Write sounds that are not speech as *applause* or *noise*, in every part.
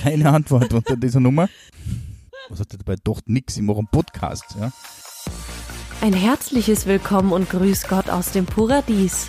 keine Antwort unter dieser Nummer. Was hat er dabei doch nix? Ich mache einen Podcast, ja. Ein herzliches Willkommen und Grüß Gott aus dem Paradies.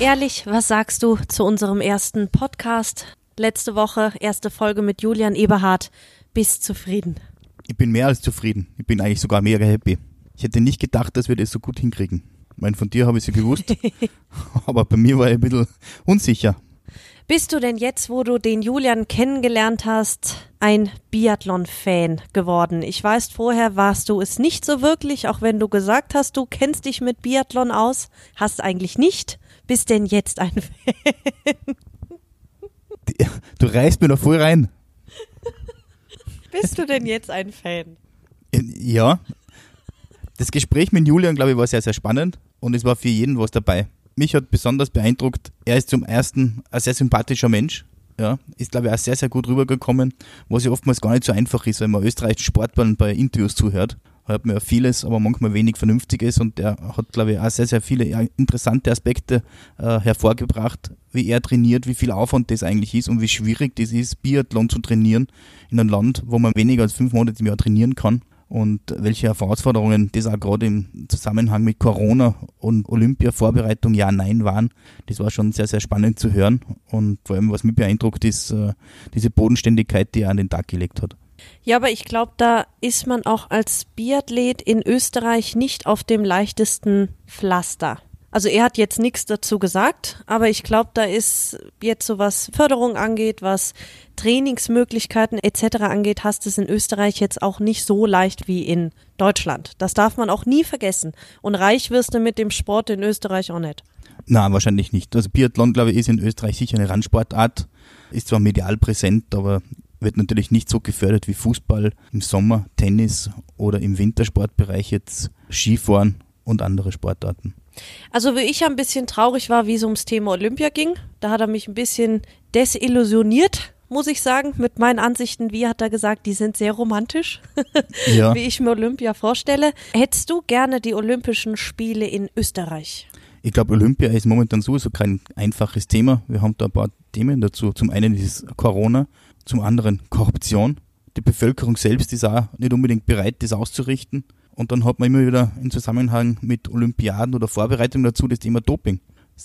ehrlich, was sagst du zu unserem ersten Podcast? Letzte Woche, erste Folge mit Julian Eberhardt. Bist zufrieden? Ich bin mehr als zufrieden. Ich bin eigentlich sogar mega happy. Ich hätte nicht gedacht, dass wir das so gut hinkriegen. Ich meine, von dir habe ich es ja gewusst, *laughs* aber bei mir war ich ein bisschen unsicher. Bist du denn jetzt, wo du den Julian kennengelernt hast, ein Biathlon-Fan geworden? Ich weiß, vorher warst du es nicht so wirklich, auch wenn du gesagt hast, du kennst dich mit Biathlon aus, hast eigentlich nicht. Bist denn jetzt ein Fan? Du reißt mir doch voll rein. Bist du denn jetzt ein Fan? Ja. Das Gespräch mit Julian, glaube ich, war sehr, sehr spannend und es war für jeden was dabei mich hat besonders beeindruckt, er ist zum ersten ein sehr sympathischer Mensch. Ja, ist glaube ich auch sehr, sehr gut rübergekommen, was ja oftmals gar nicht so einfach ist, wenn man österreichischen Sportlern bei Interviews zuhört. Hört man ja vieles, aber manchmal wenig Vernünftiges und er hat, glaube ich, auch sehr, sehr viele interessante Aspekte äh, hervorgebracht, wie er trainiert, wie viel Aufwand das eigentlich ist und wie schwierig das ist, Biathlon zu trainieren in einem Land, wo man weniger als fünf Monate im Jahr trainieren kann und welche Herausforderungen das auch gerade im Zusammenhang mit Corona und Olympia-Vorbereitung ja, nein waren. Das war schon sehr, sehr spannend zu hören und vor allem, was mich beeindruckt, ist äh, diese Bodenständigkeit, die er an den Tag gelegt hat. Ja, aber ich glaube, da ist man auch als Biathlet in Österreich nicht auf dem leichtesten Pflaster. Also er hat jetzt nichts dazu gesagt, aber ich glaube, da ist jetzt so was Förderung angeht, was Trainingsmöglichkeiten etc. angeht, hast es in Österreich jetzt auch nicht so leicht wie in Deutschland. Das darf man auch nie vergessen. Und reich wirst du mit dem Sport in Österreich auch nicht. Na, wahrscheinlich nicht. Also Biathlon, glaube ich, ist in Österreich sicher eine Randsportart. Ist zwar medial präsent, aber wird natürlich nicht so gefördert wie Fußball im Sommer, Tennis oder im Wintersportbereich jetzt Skifahren und andere Sportarten. Also wie ich ein bisschen traurig war, wie es ums Thema Olympia ging, da hat er mich ein bisschen desillusioniert, muss ich sagen, mit meinen Ansichten. Wie hat er gesagt, die sind sehr romantisch, *laughs* ja. wie ich mir Olympia vorstelle. Hättest du gerne die Olympischen Spiele in Österreich? Ich glaube, Olympia ist momentan sowieso kein einfaches Thema. Wir haben da ein paar Themen dazu. Zum einen ist Corona, zum anderen Korruption. Die Bevölkerung selbst ist auch nicht unbedingt bereit, das auszurichten. Und dann hat man immer wieder im Zusammenhang mit Olympiaden oder Vorbereitung dazu das Thema Doping.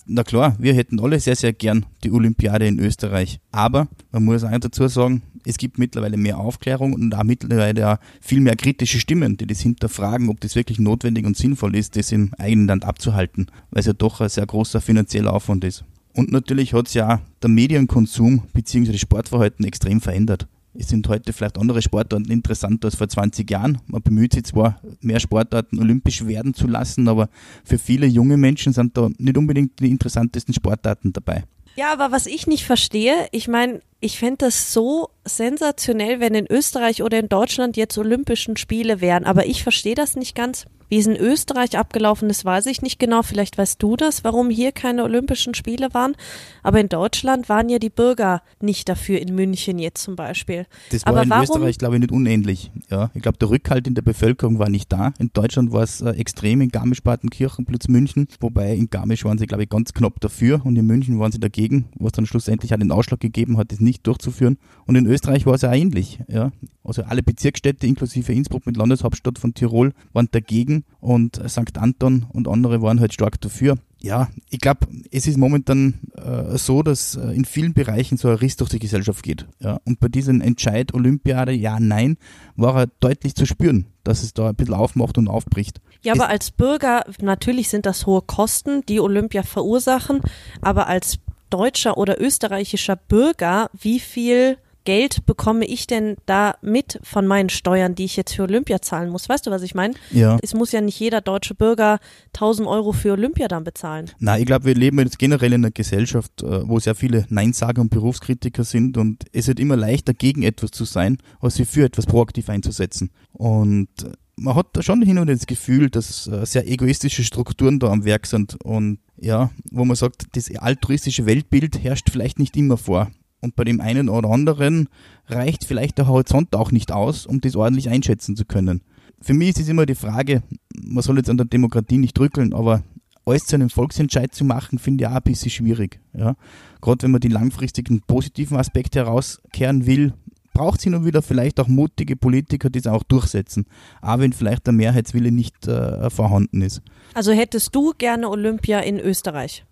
Na klar, wir hätten alle sehr, sehr gern die Olympiade in Österreich. Aber man muss auch dazu sagen, es gibt mittlerweile mehr Aufklärung und auch mittlerweile auch viel mehr kritische Stimmen, die das hinterfragen, ob das wirklich notwendig und sinnvoll ist, das im eigenen Land abzuhalten, weil es ja doch ein sehr großer finanzieller Aufwand ist. Und natürlich hat es ja der Medienkonsum bzw. das Sportverhalten extrem verändert. Es sind heute vielleicht andere Sportarten interessanter als vor 20 Jahren. Man bemüht sich zwar, mehr Sportarten olympisch werden zu lassen, aber für viele junge Menschen sind da nicht unbedingt die interessantesten Sportarten dabei. Ja, aber was ich nicht verstehe, ich meine, ich fände das so sensationell, wenn in Österreich oder in Deutschland jetzt Olympischen Spiele wären, aber ich verstehe das nicht ganz. Wie es in Österreich abgelaufen ist, weiß ich nicht genau. Vielleicht weißt du das, warum hier keine Olympischen Spiele waren. Aber in Deutschland waren ja die Bürger nicht dafür, in München jetzt zum Beispiel. Das war Aber in warum? Österreich, glaube ich, nicht unähnlich. Ja, ich glaube, der Rückhalt in der Bevölkerung war nicht da. In Deutschland war es äh, extrem in Garmisch-Partenkirchen plus München. Wobei in Garmisch waren sie, glaube ich, ganz knapp dafür und in München waren sie dagegen, was dann schlussendlich den Ausschlag gegeben hat, das nicht durchzuführen. Und in Österreich war es ja ähnlich. Ja. Also alle Bezirksstädte inklusive Innsbruck mit Landeshauptstadt von Tirol waren dagegen und St. Anton und andere waren halt stark dafür. Ja, ich glaube, es ist momentan äh, so, dass äh, in vielen Bereichen so ein Riss durch die Gesellschaft geht. Ja. Und bei diesem Entscheid Olympiade, ja, nein, war er deutlich zu spüren, dass es da ein bisschen aufmacht und aufbricht. Ja, aber als Bürger, natürlich sind das hohe Kosten, die Olympia verursachen, aber als deutscher oder österreichischer Bürger, wie viel Geld bekomme ich denn da mit von meinen Steuern, die ich jetzt für Olympia zahlen muss? Weißt du, was ich meine? Ja. Es muss ja nicht jeder deutsche Bürger 1000 Euro für Olympia dann bezahlen. Na, ich glaube, wir leben jetzt generell in einer Gesellschaft, äh, wo sehr viele Neinsager und Berufskritiker sind und es wird immer leichter, gegen etwas zu sein, als sich für etwas proaktiv einzusetzen. Und äh, man hat da schon hin und wieder das Gefühl, dass äh, sehr egoistische Strukturen da am Werk sind und ja, wo man sagt, das altruistische Weltbild herrscht vielleicht nicht immer vor. Und bei dem einen oder anderen reicht vielleicht der Horizont auch nicht aus, um das ordentlich einschätzen zu können. Für mich ist es immer die Frage, man soll jetzt an der Demokratie nicht drückeln, aber alles zu einem Volksentscheid zu machen, finde ich auch ein bisschen schwierig. Ja? Gerade wenn man die langfristigen positiven Aspekte herauskehren will, braucht es hin und wieder vielleicht auch mutige Politiker, die es auch durchsetzen, auch wenn vielleicht der Mehrheitswille nicht äh, vorhanden ist. Also hättest du gerne Olympia in Österreich?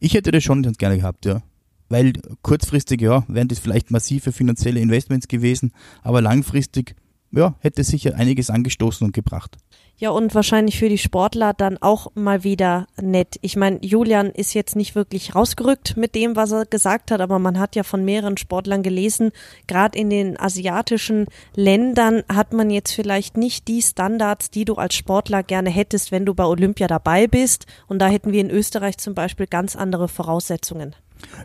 Ich hätte das schon ganz gerne gehabt, ja. Weil kurzfristig, ja, wären das vielleicht massive finanzielle Investments gewesen, aber langfristig, ja, hätte sicher einiges angestoßen und gebracht. Ja, und wahrscheinlich für die Sportler dann auch mal wieder nett. Ich meine, Julian ist jetzt nicht wirklich rausgerückt mit dem, was er gesagt hat, aber man hat ja von mehreren Sportlern gelesen, gerade in den asiatischen Ländern hat man jetzt vielleicht nicht die Standards, die du als Sportler gerne hättest, wenn du bei Olympia dabei bist. Und da hätten wir in Österreich zum Beispiel ganz andere Voraussetzungen.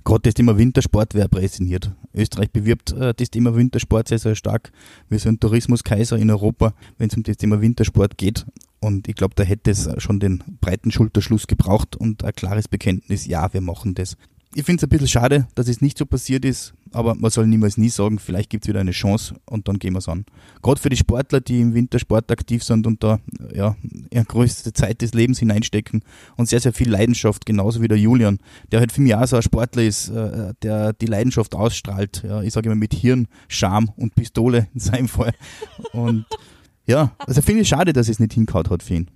Gerade das Thema Wintersport wäre präsentiert. Österreich bewirbt äh, das Thema Wintersport sehr, sehr stark. Wir sind Tourismuskaiser in Europa, wenn es um das Thema Wintersport geht. Und ich glaube, da hätte es schon den breiten Schulterschluss gebraucht und ein klares Bekenntnis, ja, wir machen das. Ich finde es ein bisschen schade, dass es nicht so passiert ist, aber man soll niemals nie sagen, vielleicht gibt es wieder eine Chance und dann gehen wir es an. Gerade für die Sportler, die im Wintersport aktiv sind und da ja, ihre größte Zeit des Lebens hineinstecken und sehr, sehr viel Leidenschaft, genauso wie der Julian, der halt für mich auch so ein Sportler ist, äh, der die Leidenschaft ausstrahlt. Ja, ich sage immer mit Hirn, Scham und Pistole in seinem Fall. Und ja, also finde ich schade, dass es nicht hinkaut hat für ihn.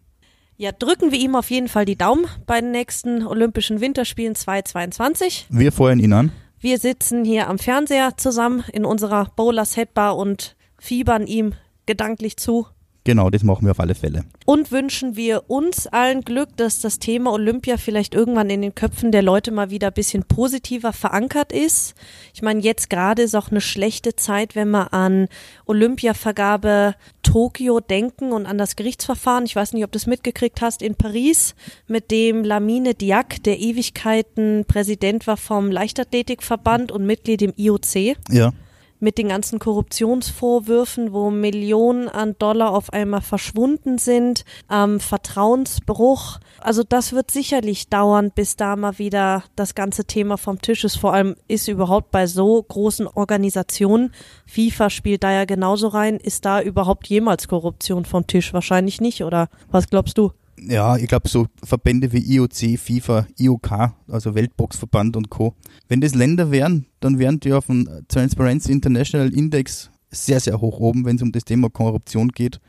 Ja, drücken wir ihm auf jeden Fall die Daumen bei den nächsten Olympischen Winterspielen 2022. Wir feuern ihn an. Wir sitzen hier am Fernseher zusammen in unserer Bowlers Headbar und fiebern ihm gedanklich zu. Genau, das machen wir auf alle Fälle. Und wünschen wir uns allen Glück, dass das Thema Olympia vielleicht irgendwann in den Köpfen der Leute mal wieder ein bisschen positiver verankert ist. Ich meine, jetzt gerade ist auch eine schlechte Zeit, wenn wir an Olympiavergabe Tokio denken und an das Gerichtsverfahren. Ich weiß nicht, ob du es mitgekriegt hast in Paris, mit dem Lamine Diak, der Ewigkeiten Präsident war vom Leichtathletikverband und Mitglied im IOC. Ja mit den ganzen Korruptionsvorwürfen, wo Millionen an Dollar auf einmal verschwunden sind, ähm, Vertrauensbruch. Also das wird sicherlich dauern, bis da mal wieder das ganze Thema vom Tisch ist. Vor allem ist überhaupt bei so großen Organisationen, FIFA spielt da ja genauso rein, ist da überhaupt jemals Korruption vom Tisch? Wahrscheinlich nicht, oder was glaubst du? Ja, ich glaube, so Verbände wie IOC, FIFA, IOK, also Weltboxverband und Co. Wenn das Länder wären, dann wären die auf dem Transparency International Index sehr, sehr hoch oben, wenn es um das Thema Korruption geht.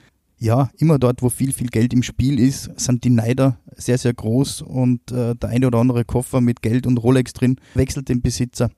Ja, immer dort, wo viel, viel Geld im Spiel ist, sind die Neider sehr, sehr groß und äh, der eine oder andere Koffer mit Geld und Rolex drin wechselt den Besitzer.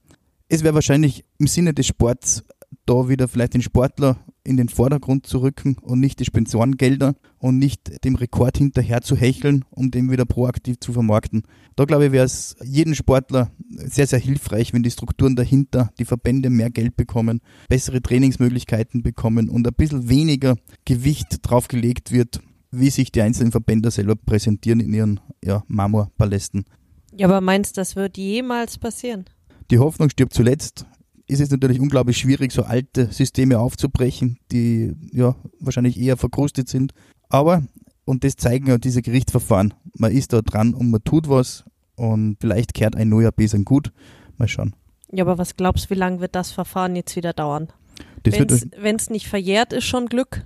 Es wäre wahrscheinlich im Sinne des Sports da wieder vielleicht den Sportler in den Vordergrund zu rücken und nicht die Spensorengelder und nicht dem Rekord hinterher zu hecheln, um den wieder proaktiv zu vermarkten. Da glaube ich, wäre es jedem Sportler sehr, sehr hilfreich, wenn die Strukturen dahinter, die Verbände mehr Geld bekommen, bessere Trainingsmöglichkeiten bekommen und ein bisschen weniger Gewicht drauf gelegt wird, wie sich die einzelnen Verbände selber präsentieren in ihren ja, Marmorpalästen. Ja, aber meinst du, das wird jemals passieren? Die Hoffnung stirbt zuletzt ist es natürlich unglaublich schwierig, so alte Systeme aufzubrechen, die ja wahrscheinlich eher verkrustet sind. Aber, und das zeigen ja diese Gerichtsverfahren, man ist da dran und man tut was und vielleicht kehrt ein neuer Besen gut. Mal schauen. Ja, aber was glaubst du, wie lange wird das Verfahren jetzt wieder dauern? Wenn es nicht verjährt ist, schon Glück?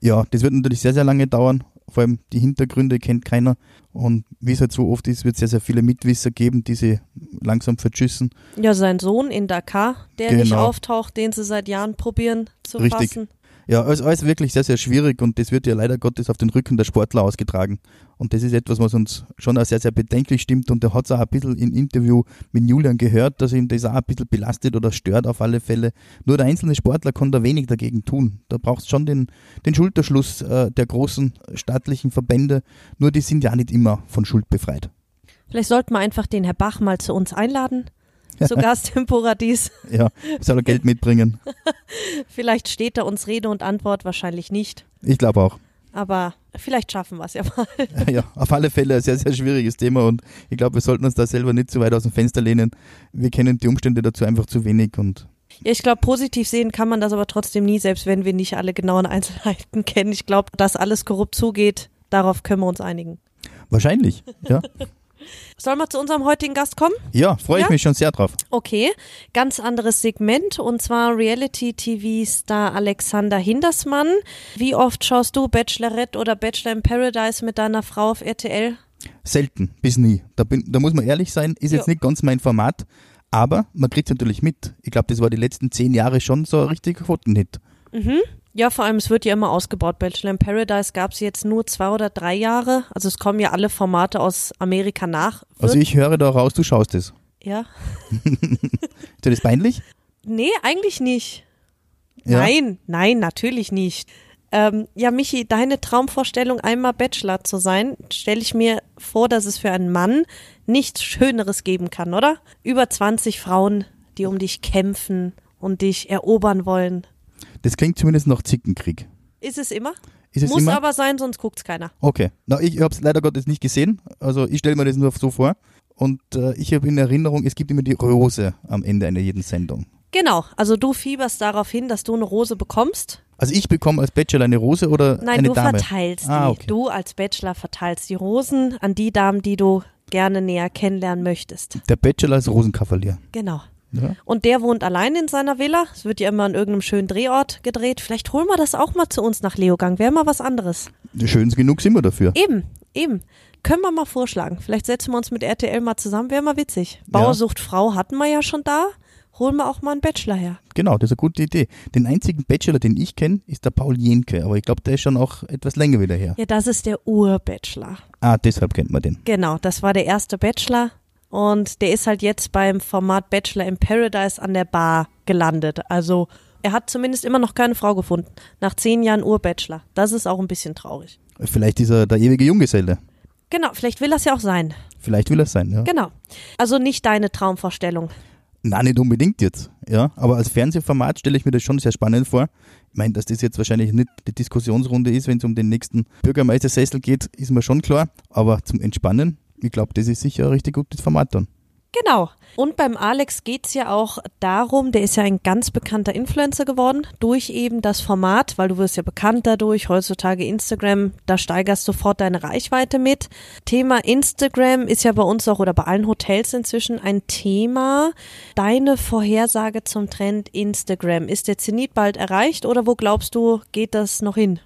Ja, das wird natürlich sehr, sehr lange dauern vor allem die Hintergründe kennt keiner. Und wie es halt so oft ist, wird es sehr, sehr viele Mitwisser geben, die sie langsam verschüssen. Ja, sein Sohn in Dakar, der genau. nicht auftaucht, den sie seit Jahren probieren zu Richtig. fassen. Ja, also alles wirklich sehr, sehr schwierig und das wird ja leider Gottes auf den Rücken der Sportler ausgetragen. Und das ist etwas, was uns schon auch sehr, sehr bedenklich stimmt. Und er hat es auch ein bisschen im Interview mit Julian gehört, dass ihm das auch ein bisschen belastet oder stört auf alle Fälle. Nur der einzelne Sportler kann da wenig dagegen tun. Da braucht es schon den, den Schulterschluss äh, der großen staatlichen Verbände. Nur die sind ja nicht immer von Schuld befreit. Vielleicht sollten wir einfach den Herr Bach mal zu uns einladen *laughs* zu Gast im Paradies. Ja, soll er Geld mitbringen. *laughs* Vielleicht steht er uns Rede und Antwort, wahrscheinlich nicht. Ich glaube auch. Aber vielleicht schaffen wir es ja mal. *laughs* Ja, auf alle Fälle ein sehr, sehr schwieriges Thema und ich glaube, wir sollten uns da selber nicht zu weit aus dem Fenster lehnen. Wir kennen die Umstände dazu einfach zu wenig und Ja, ich glaube, positiv sehen kann man das aber trotzdem nie, selbst wenn wir nicht alle genauen Einzelheiten kennen. Ich glaube, dass alles korrupt zugeht, darauf können wir uns einigen. wahrscheinlich, ja. Sollen wir zu unserem heutigen Gast kommen? Ja, freue ich Ja? mich schon sehr drauf. Okay, ganz anderes Segment und zwar Reality-TV-Star Alexander Hindersmann. Wie oft schaust du Bachelorette oder Bachelor in Paradise mit deiner Frau auf RTL? Selten, bis nie. Da, bin, da muss man ehrlich sein, ist jetzt nicht ganz mein Format, aber man kriegt es natürlich mit. Ich glaube, das war die letzten zehn Jahre schon so ein richtiger Quotenhit. Ja, vor allem, es wird ja immer ausgebaut. Bachelor in Paradise gab es jetzt nur zwei oder drei Jahre. Also es kommen ja alle Formate aus Amerika nach. Wird, Also ich höre da raus, du schaust es. ja. *laughs* Ist dir das peinlich? Nee, eigentlich nicht. Ja. Nein, nein, natürlich nicht. Ähm, ja, Michi, deine Traumvorstellung, einmal Bachelor zu sein, stelle ich mir vor, dass es für einen Mann nichts Schöneres geben kann, oder? Über 20 Frauen, die um dich kämpfen und dich erobern wollen. Das klingt zumindest nach Zickenkrieg. Ist es immer? Ist es Muss immer? aber sein, sonst guckt's keiner. Okay. Na, ich habe es leider Gottes nicht gesehen. Also ich stelle mir das nur so vor. Und äh, ich habe in Erinnerung, es gibt immer die Rose am Ende einer jeden Sendung. Genau, also du fieberst darauf hin, dass du eine Rose bekommst. Also ich bekomme als Bachelor eine Rose oder Nein, eine du Dame? verteilst Ah, die. okay. Du als Bachelor verteilst die Rosen an die Damen, die du gerne näher kennenlernen möchtest. Der Bachelor als Rosenkavalier. Genau. Ja. Und der wohnt allein in seiner Villa. Es wird ja immer an irgendeinem schönen Drehort gedreht. Vielleicht holen wir das auch mal zu uns nach Leogang. Wäre mal was anderes. Schön genug sind wir dafür. Eben, eben. Können wir mal vorschlagen. Vielleicht setzen wir uns mit RTL mal zusammen. Wäre mal witzig. Bauersucht Frau hatten wir ja schon da. Holen wir auch mal einen Bachelor her. Genau, das ist eine gute Idee. Den einzigen Bachelor, den ich kenne, ist der Paul Jenke. Aber ich glaube, der ist schon auch etwas länger wieder her. Ja, das ist der Ur-Bachelor. Ah, deshalb kennt man den. Genau, das war der erste Bachelor. Und der ist halt jetzt beim Format Bachelor in Paradise an der Bar gelandet. Also er hat zumindest immer noch keine Frau gefunden. Nach zehn Jahren Ur-Bachelor. Das ist auch ein bisschen traurig. Vielleicht ist er der ewige Junggeselle. Genau, vielleicht will das ja auch sein. Vielleicht will er es sein, ja. Genau. Also nicht deine Traumvorstellung. Na, nicht unbedingt jetzt, ja. Aber als Fernsehformat stelle ich mir das schon sehr spannend vor. Ich meine, dass das jetzt wahrscheinlich nicht die Diskussionsrunde ist, wenn es um den nächsten Bürgermeistersessel geht, ist mir schon klar. Aber zum Entspannen, ich glaube, das ist sicher ein richtig gutes Format dann. Genau. Und beim Alex geht's ja auch darum, der ist ja ein ganz bekannter Influencer geworden, durch eben das Format, weil du wirst ja bekannt dadurch, heutzutage Instagram, da steigerst sofort deine Reichweite mit. Thema Instagram ist ja bei uns auch oder bei allen Hotels inzwischen ein Thema. Deine Vorhersage zum Trend Instagram, ist der Zenit bald erreicht oder wo glaubst du, geht das noch hin?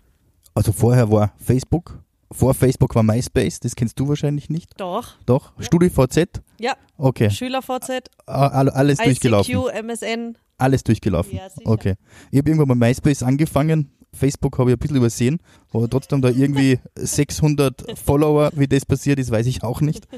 Also vorher war Facebook, vor Facebook war MySpace, das kennst du wahrscheinlich nicht. Doch. Doch? StudiVZ? Ja, Okay. SchülerVZ, Alles durchgelaufen. ICQ, MSN. Alles durchgelaufen. Ja, sicher. okay. Ich habe irgendwann bei MySpace angefangen. Facebook habe ich ein bisschen übersehen, aber trotzdem da irgendwie *laughs* 600 Follower, wie das passiert ist, weiß ich auch nicht.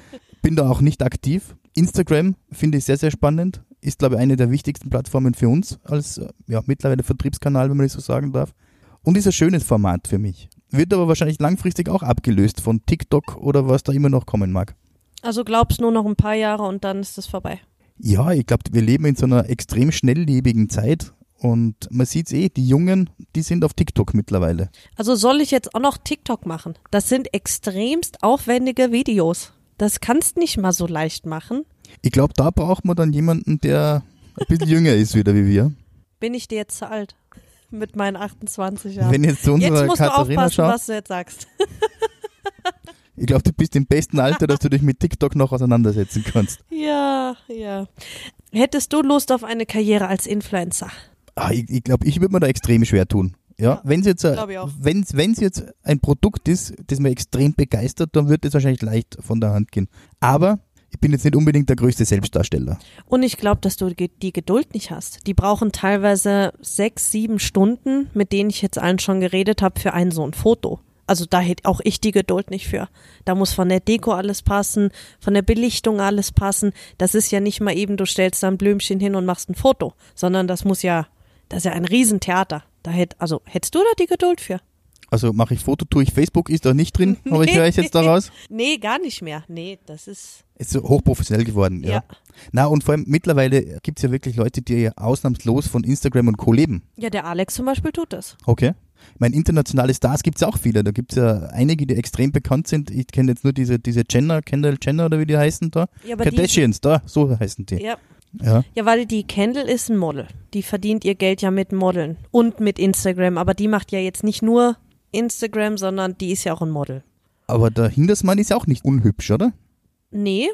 Bin da auch nicht aktiv. Instagram finde ich sehr, sehr spannend. Ist, glaube ich, eine der wichtigsten Plattformen für uns als ja, mittlerweile Vertriebskanal, wenn man das so sagen darf. Und ist ein schönes Format für mich. Wird aber wahrscheinlich langfristig auch abgelöst von TikTok oder was da immer noch kommen mag. Also glaubst nur noch ein paar Jahre und dann ist es vorbei. Ja, ich glaube, wir leben in so einer extrem schnelllebigen Zeit und man sieht's eh, die Jungen, die sind auf TikTok mittlerweile. Also soll ich jetzt auch noch TikTok machen? Das sind extremst aufwendige Videos. Das kannst nicht mal so leicht machen. Ich glaube, da braucht man dann jemanden, der ein bisschen jünger ist wieder wie wir. Bin ich dir jetzt zu alt? Mit meinen 28 Jahren. Wenn ich jetzt zu jetzt unserer musst du Katharina aufpassen, schaue, was du jetzt sagst. ich glaube, du bist im besten Alter, dass du dich mit TikTok noch auseinandersetzen kannst. Ja, ja. Hättest du Lust auf eine Karriere als Influencer? Ah, ich ich glaube, ich würde mir da extrem schwer tun. Ja, Ja, wenn es jetzt, glaub wenn's, wenn's jetzt ein Produkt ist, das mir extrem begeistert, dann wird es wahrscheinlich leicht von der Hand gehen. Aber ich bin jetzt nicht unbedingt der größte Selbstdarsteller. Und ich glaube, dass du die Geduld nicht hast. Die brauchen teilweise sechs, sieben Stunden, mit denen ich jetzt allen schon geredet habe, für ein so ein Foto. Also da hätte auch ich die Geduld nicht für. Da muss von der Deko alles passen, von der Belichtung alles passen. Das ist ja nicht mal eben, du stellst da ein Blümchen hin und machst ein Foto, sondern das muss ja, das ist ja ein Riesentheater. Da hätt, also hättest du da die Geduld für? Also mache ich Foto, tue ich Facebook, ist da nicht drin, aber ich *laughs* höre ich jetzt daraus. Nee, gar nicht mehr. Nee, das ist. Ist so hochprofessionell geworden, ja. Ja. Na, und vor allem mittlerweile gibt's ja wirklich Leute, die ausnahmslos von Instagram und Co. leben. Ja, der Alex zum Beispiel tut das. Okay. Ich meine, internationale Stars gibt's auch viele. Da gibt's ja einige, die extrem bekannt sind. Ich kenne jetzt nur diese, diese Jenner, Kendall Jenner oder wie die heißen da. Ja, aber die, Kardashians, da, so heißen die. ja, Ja. ja, weil die Kendall ist ein Model. Die verdient ihr Geld ja mit Modeln und mit Instagram. Aber die macht ja jetzt nicht nur Instagram, sondern die ist ja auch ein Model. Aber der Hindersmann ist ja auch nicht unhübsch, oder? Nee,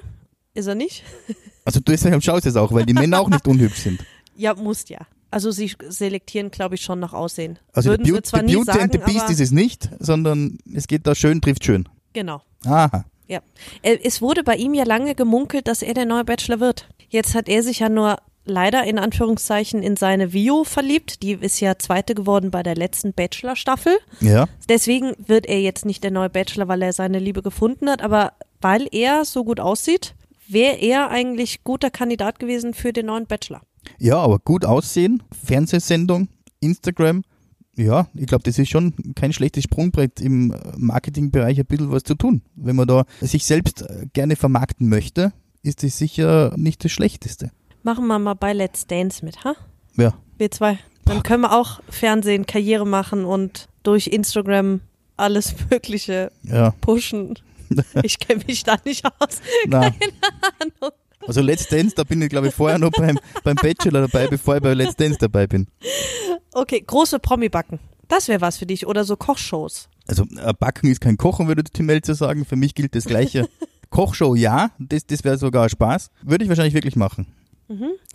ist er nicht? *laughs* Also du deshalb schaust es auch, weil die Männer auch nicht unhübsch sind. Ja, muss ja. Also sie selektieren, glaube ich, schon nach Aussehen. Also Würden Beauty, zwar Beauty sagen, and the Beast ist es nicht, sondern es geht da schön, trifft schön. genau. Aha. Ja. Äh, Es wurde bei ihm ja lange gemunkelt, dass er der neue Bachelor wird. Jetzt hat er sich ja nur leider in Anführungszeichen in seine Vio verliebt. Die ist ja zweite geworden bei der letzten Bachelor-Staffel. Ja. Deswegen wird er jetzt nicht der neue Bachelor, weil er seine Liebe gefunden hat. Aber weil er so gut aussieht, wäre er eigentlich guter Kandidat gewesen für den neuen Bachelor. Ja, aber gut aussehen, Fernsehsendung, Instagram. Ja, ich glaube, das ist schon kein schlechtes Sprungbrett im Marketingbereich ein bisschen was zu tun. Wenn man da sich selbst äh, gerne vermarkten möchte, ist das sicher nicht das Schlechteste. Machen wir mal bei Let's Dance mit, ha? Ja. Wir zwei. Dann können wir auch Fernsehen, Karriere machen und durch Instagram alles Mögliche Ja. pushen. *laughs* Ich kenne mich da nicht aus. *laughs* Na. Also Let's Dance, da bin ich glaube ich vorher noch beim, beim Bachelor dabei, bevor ich bei Let's Dance dabei bin. Okay, große Promi-Backen. Das wäre was für dich. Oder so Kochshows. Also äh, Backen ist kein Kochen, würde Tim Melzer sagen. Für mich gilt das gleiche. *laughs* Kochshow ja, das, das wäre sogar Spaß. Würde ich wahrscheinlich wirklich machen.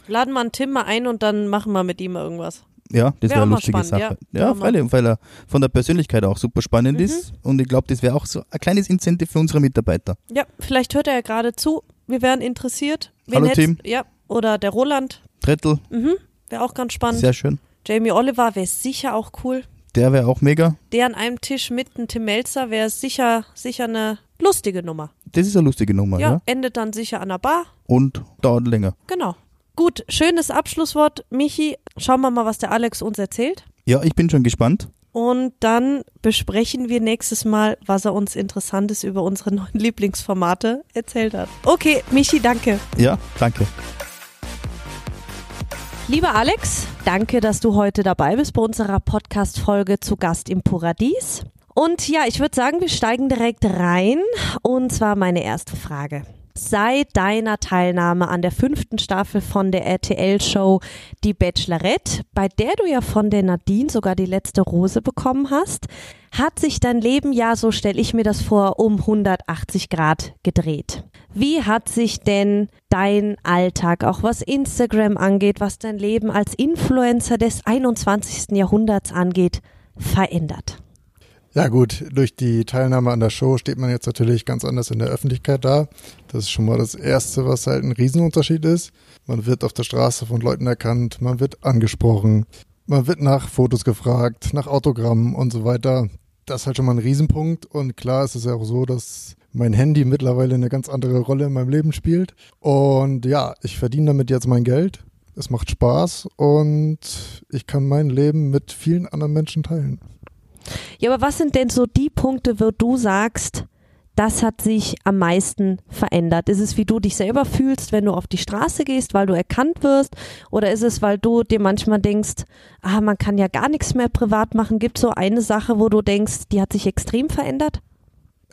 Laden wir einen Tim mal ein und dann machen wir mit ihm irgendwas. Ja, das Wär wäre eine lustige spannend, Sache. ja. Ja, mal- weil, er von der Persönlichkeit auch super spannend Mhm. ist. Und ich glaube, das wäre auch so ein kleines Incentive für unsere Mitarbeiter. Ja, vielleicht hört er ja gerade zu. Wir wären interessiert. Hallo, hätt's- Tim. Ja, oder der Roland. Trettel, Mhm, wäre auch ganz spannend. sehr schön. Jamie Oliver wäre sicher auch cool. Der wäre auch mega. Der an einem Tisch mit einem Tim Melzer wäre sicher, sicher eine lustige Nummer. Das ist eine lustige Nummer, Ja, ja. endet dann sicher an der Bar. Und dauert länger. Genau. Gut, schönes Abschlusswort. Michi, schauen wir mal, was der Alex uns erzählt. Ja, ich bin schon gespannt. Und dann besprechen wir nächstes Mal, was er uns Interessantes über unsere neuen *laughs* Lieblingsformate erzählt hat. Okay, Michi, danke. Ja, danke. Lieber Alex, danke, dass du heute dabei bist bei unserer Podcast-Folge zu Gast im Paradies. Und ja, ich würde sagen, wir steigen direkt rein. Und zwar meine erste Frage. Seit deiner Teilnahme an der fünften Staffel von der RTL-Show Die Bachelorette, bei der du ja von der Nadine sogar die letzte Rose bekommen hast, hat sich dein Leben ja, so stelle ich mir das vor, um 180 Grad gedreht. Wie hat sich denn dein Alltag, auch was Instagram angeht, was dein Leben als Influencer des 21. Jahrhunderts angeht, verändert? Ja gut, durch die Teilnahme an der Show steht man jetzt natürlich ganz anders in der Öffentlichkeit da. Das ist schon mal das Erste, was halt ein Riesenunterschied ist. Man wird auf der Straße von Leuten erkannt, man wird angesprochen, man wird nach Fotos gefragt, nach Autogrammen und so weiter. Das ist halt schon mal ein Riesenpunkt und klar ist es ja auch so, dass mein Handy mittlerweile eine ganz andere Rolle in meinem Leben spielt. Und ja, ich verdiene damit jetzt mein Geld. Es macht Spaß und ich kann mein Leben mit vielen anderen Menschen teilen. Ja, aber was sind denn so die Punkte, wo du sagst, das hat sich am meisten verändert? Ist es, wie du dich selber fühlst, wenn du auf die Straße gehst, weil du erkannt wirst? Oder ist es, weil du dir manchmal denkst, ah, man kann ja gar nichts mehr privat machen? Gibt es so eine Sache, wo du denkst, die hat sich extrem verändert?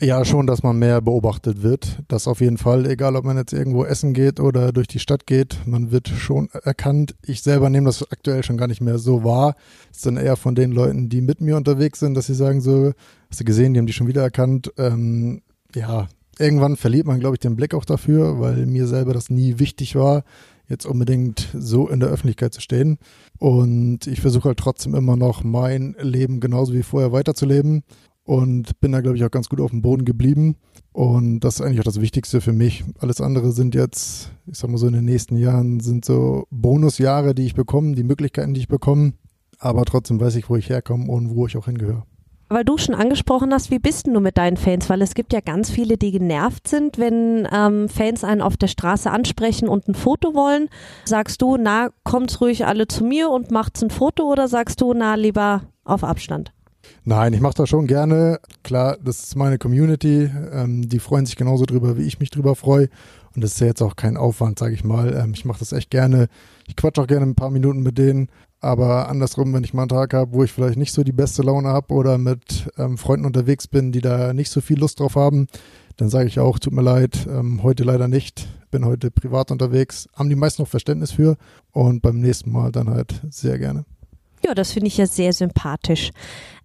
Ja, schon, dass man mehr beobachtet wird. Das auf jeden Fall, egal ob man jetzt irgendwo essen geht oder durch die Stadt geht, man wird schon erkannt. Ich selber nehme das aktuell schon gar nicht mehr so wahr. Es sind eher von den Leuten, die mit mir unterwegs sind, dass sie sagen so, hast du gesehen, die haben die schon wieder erkannt. Ähm, ja, irgendwann verliert man, glaube ich, den Blick auch dafür, weil mir selber das nie wichtig war, jetzt unbedingt so in der Öffentlichkeit zu stehen. Und ich versuche halt trotzdem immer noch mein Leben genauso wie vorher weiterzuleben und bin da, glaube ich, auch ganz gut auf dem Boden geblieben. Und das ist eigentlich auch das Wichtigste für mich. Alles andere sind jetzt, ich sag mal so, in den nächsten Jahren sind so Bonusjahre, die ich bekomme, die Möglichkeiten, die ich bekomme. Aber trotzdem weiß ich, wo ich herkomme und wo ich auch hingehöre. Weil du schon angesprochen hast, wie bist denn du mit deinen Fans? Weil es gibt ja ganz viele, die genervt sind, wenn ähm, Fans einen auf der Straße ansprechen und ein Foto wollen. Sagst du, na, kommt ruhig alle zu mir und macht's ein Foto oder sagst du, na, lieber auf Abstand? Nein, ich mache das schon gerne. Klar, das ist meine Community. Ähm, die freuen sich genauso drüber, wie ich mich drüber freue. Und das ist ja jetzt auch kein Aufwand, sage ich mal. Ähm, ich mache das echt gerne. Ich quatsch auch gerne ein paar Minuten mit denen. Aber andersrum, wenn ich mal einen Tag habe, wo ich vielleicht nicht so die beste Laune habe oder mit ähm, Freunden unterwegs bin, die da nicht so viel Lust drauf haben, dann sage ich auch, tut mir leid, ähm, heute leider nicht. Bin heute privat unterwegs. Haben die meisten noch Verständnis für und beim nächsten Mal dann halt sehr gerne. Ja, das finde ich ja sehr sympathisch.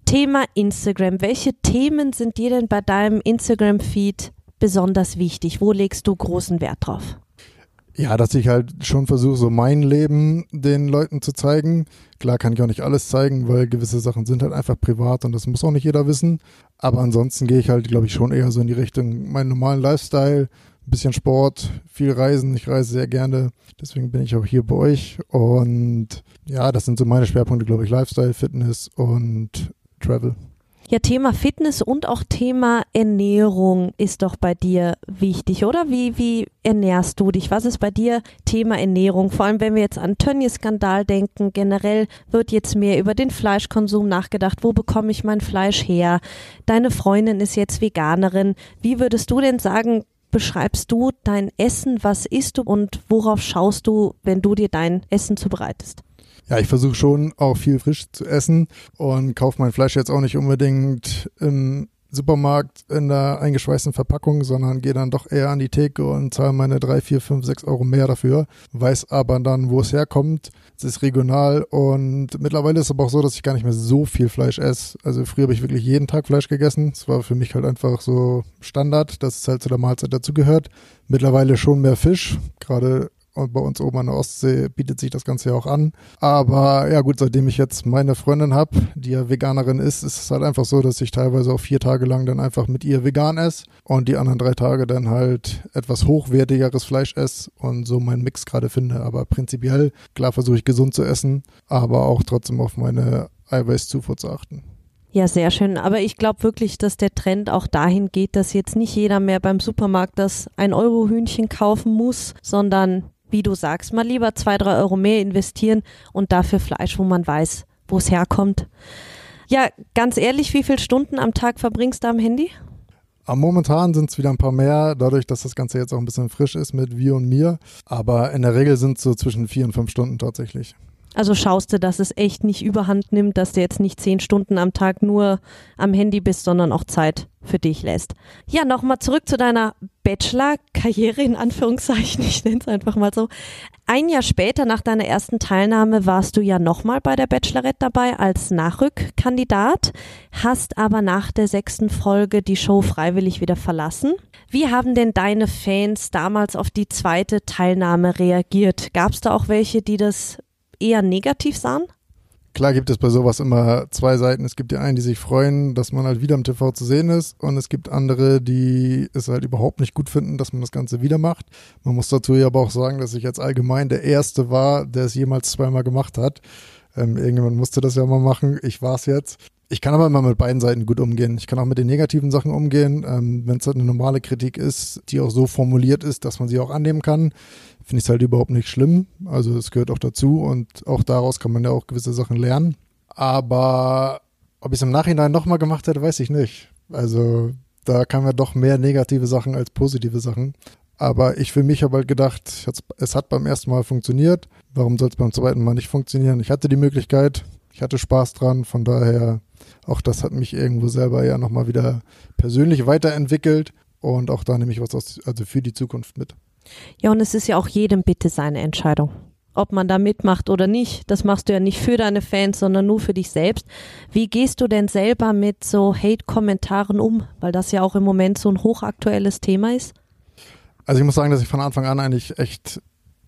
Thema Instagram. Welche Themen sind dir denn bei deinem Instagram-Feed besonders wichtig? Wo legst du großen Wert drauf? Ja, dass ich halt schon versuche, so mein Leben den Leuten zu zeigen. Klar kann ich auch nicht alles zeigen, weil gewisse Sachen sind halt einfach privat und das muss auch nicht jeder wissen. Aber ansonsten gehe ich halt, glaube ich, schon eher so in die Richtung meinen normalen Lifestyle, ein bisschen Sport, viel Reisen. Ich reise sehr gerne, deswegen bin ich auch hier bei euch. Und ja, das sind so meine Schwerpunkte, glaube ich, Lifestyle, Fitness und Travel. Ja, Thema Fitness und auch Thema Ernährung ist doch bei dir wichtig, oder? Wie, wie ernährst du dich? Was ist bei dir Thema Ernährung? Vor allem, wenn wir jetzt an Tönnies-Skandal denken, generell wird jetzt mehr über den Fleischkonsum nachgedacht. Wo bekomme ich mein Fleisch her? Deine Freundin ist jetzt Veganerin. Wie würdest du denn sagen, beschreibst du dein Essen? Was isst du und worauf schaust du, wenn du dir dein Essen zubereitest? Ja, ich versuche schon auch viel frisch zu essen und kaufe mein Fleisch jetzt auch nicht unbedingt im Supermarkt in der eingeschweißten Verpackung, sondern gehe dann doch eher an die Theke und zahle meine drei, vier, fünf, sechs Euro mehr dafür. Weiß aber dann, wo es herkommt. Es ist regional und mittlerweile ist es aber auch so, dass ich gar nicht mehr so viel Fleisch esse. Also früher habe ich wirklich jeden Tag Fleisch gegessen. Es war für mich halt einfach so Standard, dass es halt zu der Mahlzeit dazugehört. Mittlerweile schon mehr Fisch, gerade und bei uns oben an der Ostsee bietet sich das Ganze ja auch an. Aber ja gut, seitdem ich jetzt meine Freundin habe, die ja Veganerin ist, ist es halt einfach so, dass ich teilweise auch vier Tage lang dann einfach mit ihr vegan esse und die anderen drei Tage dann halt etwas hochwertigeres Fleisch esse und so meinen Mix gerade finde. Aber prinzipiell, klar versuche ich gesund zu essen, aber auch trotzdem auf meine Eiweißzufuhr zu achten. Ja, sehr schön. Aber ich glaube wirklich, dass der Trend auch dahin geht, dass jetzt nicht jeder mehr beim Supermarkt das 1-Euro-Hühnchen kaufen muss, sondern wie du sagst, mal lieber zwei, drei Euro mehr investieren und dafür Fleisch, wo man weiß, wo es herkommt. Ja, ganz ehrlich, wie viele Stunden am Tag verbringst du am Handy? Momentan sind es wieder ein paar mehr, dadurch, dass das Ganze jetzt auch ein bisschen frisch ist mit wir und mir. Aber in der Regel sind es so zwischen vier und fünf Stunden tatsächlich. Also schaust du, dass es echt nicht überhand nimmt, dass du jetzt nicht zehn Stunden am Tag nur am Handy bist, sondern auch Zeit für dich lässt. Ja, nochmal zurück zu deiner Bachelor-Karriere in Anführungszeichen, ich nenne es einfach mal so. Ein Jahr später nach deiner ersten Teilnahme warst du ja nochmal bei der Bachelorette dabei als Nachrückkandidat, hast aber nach der sechsten Folge die Show freiwillig wieder verlassen. Wie haben denn deine Fans damals auf die zweite Teilnahme reagiert? Gab es da auch welche, die das eher negativ sahen? Klar gibt es bei sowas immer zwei Seiten. Es gibt die einen, die sich freuen, dass man halt wieder im TV zu sehen ist und es gibt andere, die es halt überhaupt nicht gut finden, dass man das Ganze wieder macht. Man muss dazu ja aber auch sagen, dass ich jetzt allgemein der Erste war, der es jemals zweimal gemacht hat. Ähm, irgendjemand musste das ja mal machen. Ich war es jetzt. Ich kann aber immer mit beiden Seiten gut umgehen. Ich kann auch mit den negativen Sachen umgehen. Ähm, Wenn es halt eine normale Kritik ist, die auch so formuliert ist, dass man sie auch annehmen kann, finde ich es halt überhaupt nicht schlimm. Also es gehört auch dazu und auch daraus kann man ja auch gewisse Sachen lernen. Aber ob ich es im Nachhinein nochmal gemacht hätte, weiß ich nicht. Also da kamen ja doch mehr negative Sachen als positive Sachen. Aber ich für mich habe halt gedacht, es hat beim ersten Mal funktioniert. Warum soll es beim zweiten Mal nicht funktionieren? Ich hatte die Möglichkeit, ich hatte Spaß dran. Von daher, auch das hat mich irgendwo selber ja nochmal wieder persönlich weiterentwickelt. Und auch da nehme ich was aus, also für die Zukunft mit. Ja, und es ist ja auch jedem bitte seine Entscheidung. Ob man da mitmacht oder nicht, das machst du ja nicht für deine Fans, sondern nur für dich selbst. Wie gehst du denn selber mit so Hate-Kommentaren um? Weil das ja auch im Moment so ein hochaktuelles Thema ist. Also ich muss sagen, dass ich von Anfang an eigentlich echt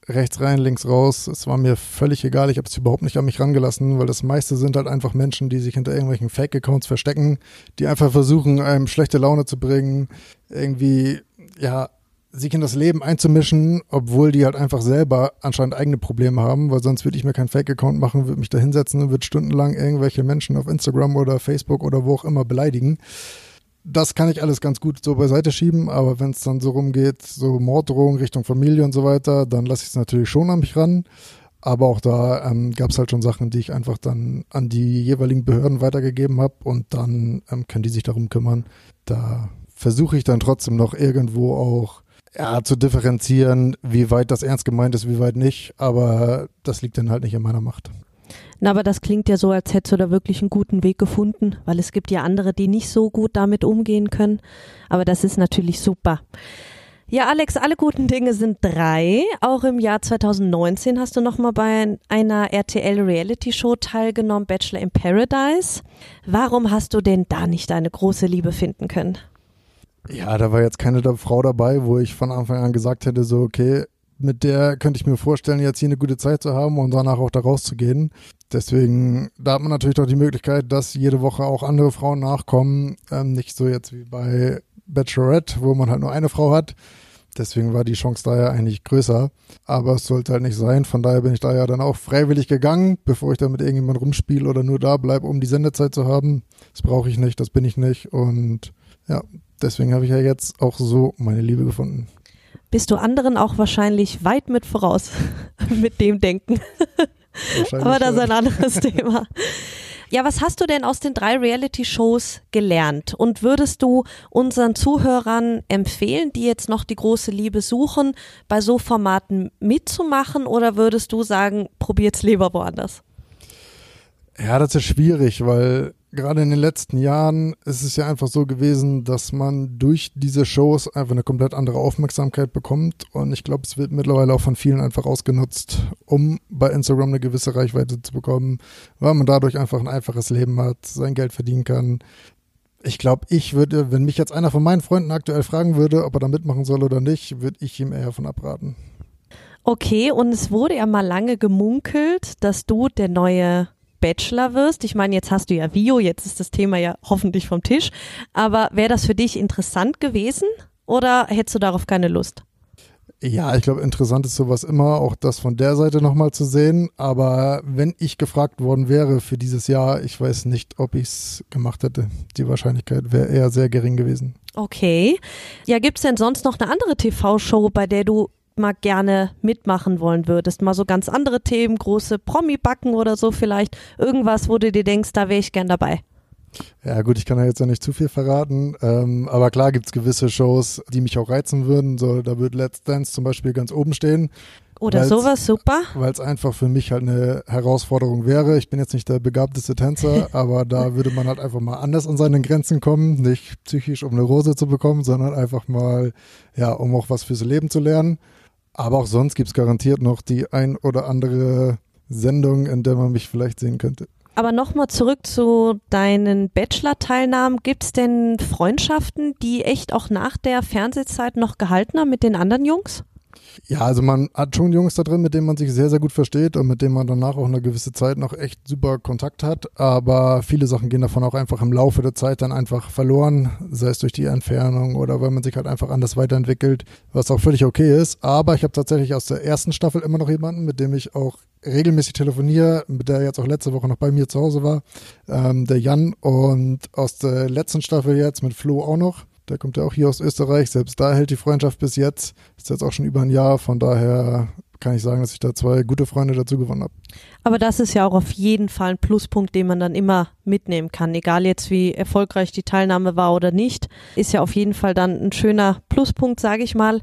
rechts rein, links raus. Es war mir völlig egal. Ich habe es überhaupt nicht an mich rangelassen, weil das meiste sind halt einfach Menschen, die sich hinter irgendwelchen Fake-Accounts verstecken, die einfach versuchen, einem schlechte Laune zu bringen, irgendwie, ja, sich in das Leben einzumischen, obwohl die halt einfach selber anscheinend eigene Probleme haben, weil sonst würde ich mir keinen Fake-Account machen, würde mich da hinsetzen und würde stundenlang irgendwelche Menschen auf Instagram oder Facebook oder wo auch immer beleidigen. Das kann ich alles ganz gut so beiseite schieben, aber wenn es dann so rumgeht, so Morddrohungen Richtung Familie und so weiter, dann lasse ich es natürlich schon an mich ran. Aber auch da ähm, gab es halt schon Sachen, die ich einfach dann an die jeweiligen Behörden weitergegeben habe und dann ähm, können die sich darum kümmern. Da versuche ich dann trotzdem noch irgendwo auch ja, zu differenzieren, wie weit das ernst gemeint ist, wie weit nicht. Aber das liegt dann halt nicht in meiner Macht. Na, aber das klingt ja so, als hättest du da wirklich einen guten Weg gefunden, weil es gibt ja andere, die nicht so gut damit umgehen können. Aber das ist natürlich super. Ja, Alex, alle guten Dinge sind drei. Auch im Jahr 2019 hast du nochmal bei einer RTL Reality Show teilgenommen, Bachelor in Paradise. Warum hast du denn da nicht deine große Liebe finden können? Ja, da war jetzt keine Frau dabei, wo ich von Anfang an gesagt hätte, so, okay, mit der könnte ich mir vorstellen, jetzt hier eine gute Zeit zu haben und danach auch da rauszugehen. Deswegen, da hat man natürlich doch die Möglichkeit, dass jede Woche auch andere Frauen nachkommen. Ähm, nicht so jetzt wie bei Bachelorette, wo man halt nur eine Frau hat. Deswegen war die Chance da ja eigentlich größer. Aber es sollte halt nicht sein. Von daher bin ich da ja dann auch freiwillig gegangen, bevor ich da mit irgendjemandem rumspiele oder nur da bleibe, um die Sendezeit zu haben. Das brauche ich nicht, das bin ich nicht. Und ja, deswegen habe ich ja jetzt auch so meine Liebe gefunden. Bist du anderen auch wahrscheinlich weit mit voraus *laughs* mit dem Denken. Aber das ist ein anderes *laughs* Thema. Ja, was hast du denn aus den drei Reality-Shows gelernt? Und würdest du unseren Zuhörern empfehlen, die jetzt noch die große Liebe suchen, bei so Formaten mitzumachen? Oder würdest du sagen, probiert's lieber woanders? Ja, das ist schwierig, weil gerade in den letzten Jahren ist es ja einfach so gewesen, dass man durch diese Shows einfach eine komplett andere Aufmerksamkeit bekommt. Und ich glaube, es wird mittlerweile auch von vielen einfach ausgenutzt, um bei Instagram eine gewisse Reichweite zu bekommen, weil man dadurch einfach ein einfaches Leben hat, sein Geld verdienen kann. Ich glaube, ich würde, wenn mich jetzt einer von meinen Freunden aktuell fragen würde, ob er da mitmachen soll oder nicht, würde ich ihm eher von abraten. Okay, und es wurde ja mal lange gemunkelt, dass du der neue Bachelor wirst. Ich meine, jetzt hast du ja Vio, jetzt ist das Thema ja hoffentlich vom Tisch. Aber wäre das für dich interessant gewesen oder hättest du darauf keine Lust? Ja, ich glaube, interessant ist sowas immer, auch das von der Seite nochmal zu sehen. Aber wenn ich gefragt worden wäre für dieses Jahr, ich weiß nicht, ob ich es gemacht hätte. Die Wahrscheinlichkeit wäre eher sehr gering gewesen. Okay. Ja, gibt es denn sonst noch eine andere TV-Show, bei der du mal gerne mitmachen wollen würdest? Mal so ganz andere Themen, große Promi-Backen oder so vielleicht. Irgendwas, wo du dir denkst, da wäre ich gern dabei. Ja gut, ich kann ja jetzt ja nicht zu viel verraten, ähm, aber klar gibt es gewisse Shows, die mich auch reizen würden. So, da wird Let's Dance zum Beispiel ganz oben stehen. Oder sowas, super. Weil es einfach für mich halt eine Herausforderung wäre. Ich bin jetzt nicht der begabteste Tänzer, *laughs* aber da würde man halt einfach mal anders an seine Grenzen kommen. Nicht psychisch, um eine Rose zu bekommen, sondern einfach mal, ja, um auch was fürs Leben zu lernen. Aber auch sonst gibt es garantiert noch die ein oder andere Sendung, in der man mich vielleicht sehen könnte. Aber nochmal zurück zu deinen Bachelor-Teilnahmen. Gibt es denn Freundschaften, die echt auch nach der Fernsehzeit noch gehalten haben mit den anderen Jungs? Ja, also man hat schon Jungs da drin, mit denen man sich sehr, sehr gut versteht und mit denen man danach auch eine gewisse Zeit noch echt super Kontakt hat. Aber viele Sachen gehen davon auch einfach im Laufe der Zeit dann einfach verloren, sei es durch die Entfernung oder weil man sich halt einfach anders weiterentwickelt, was auch völlig okay ist. Aber ich habe tatsächlich aus der ersten Staffel immer noch jemanden, mit dem ich auch regelmäßig telefoniere, mit der jetzt auch letzte Woche noch bei mir zu Hause war, ähm, der Jan und aus der letzten Staffel jetzt mit Flo auch noch. Der kommt ja auch hier aus Österreich. Selbst da hält die Freundschaft bis jetzt. Ist jetzt auch schon über ein Jahr. Von daher kann ich sagen, dass ich da zwei gute Freunde dazu gewonnen habe. Aber das ist ja auch auf jeden Fall ein Pluspunkt, den man dann immer mitnehmen kann. Egal jetzt, wie erfolgreich die Teilnahme war oder nicht, ist ja auf jeden Fall dann ein schöner Pluspunkt, sage ich mal.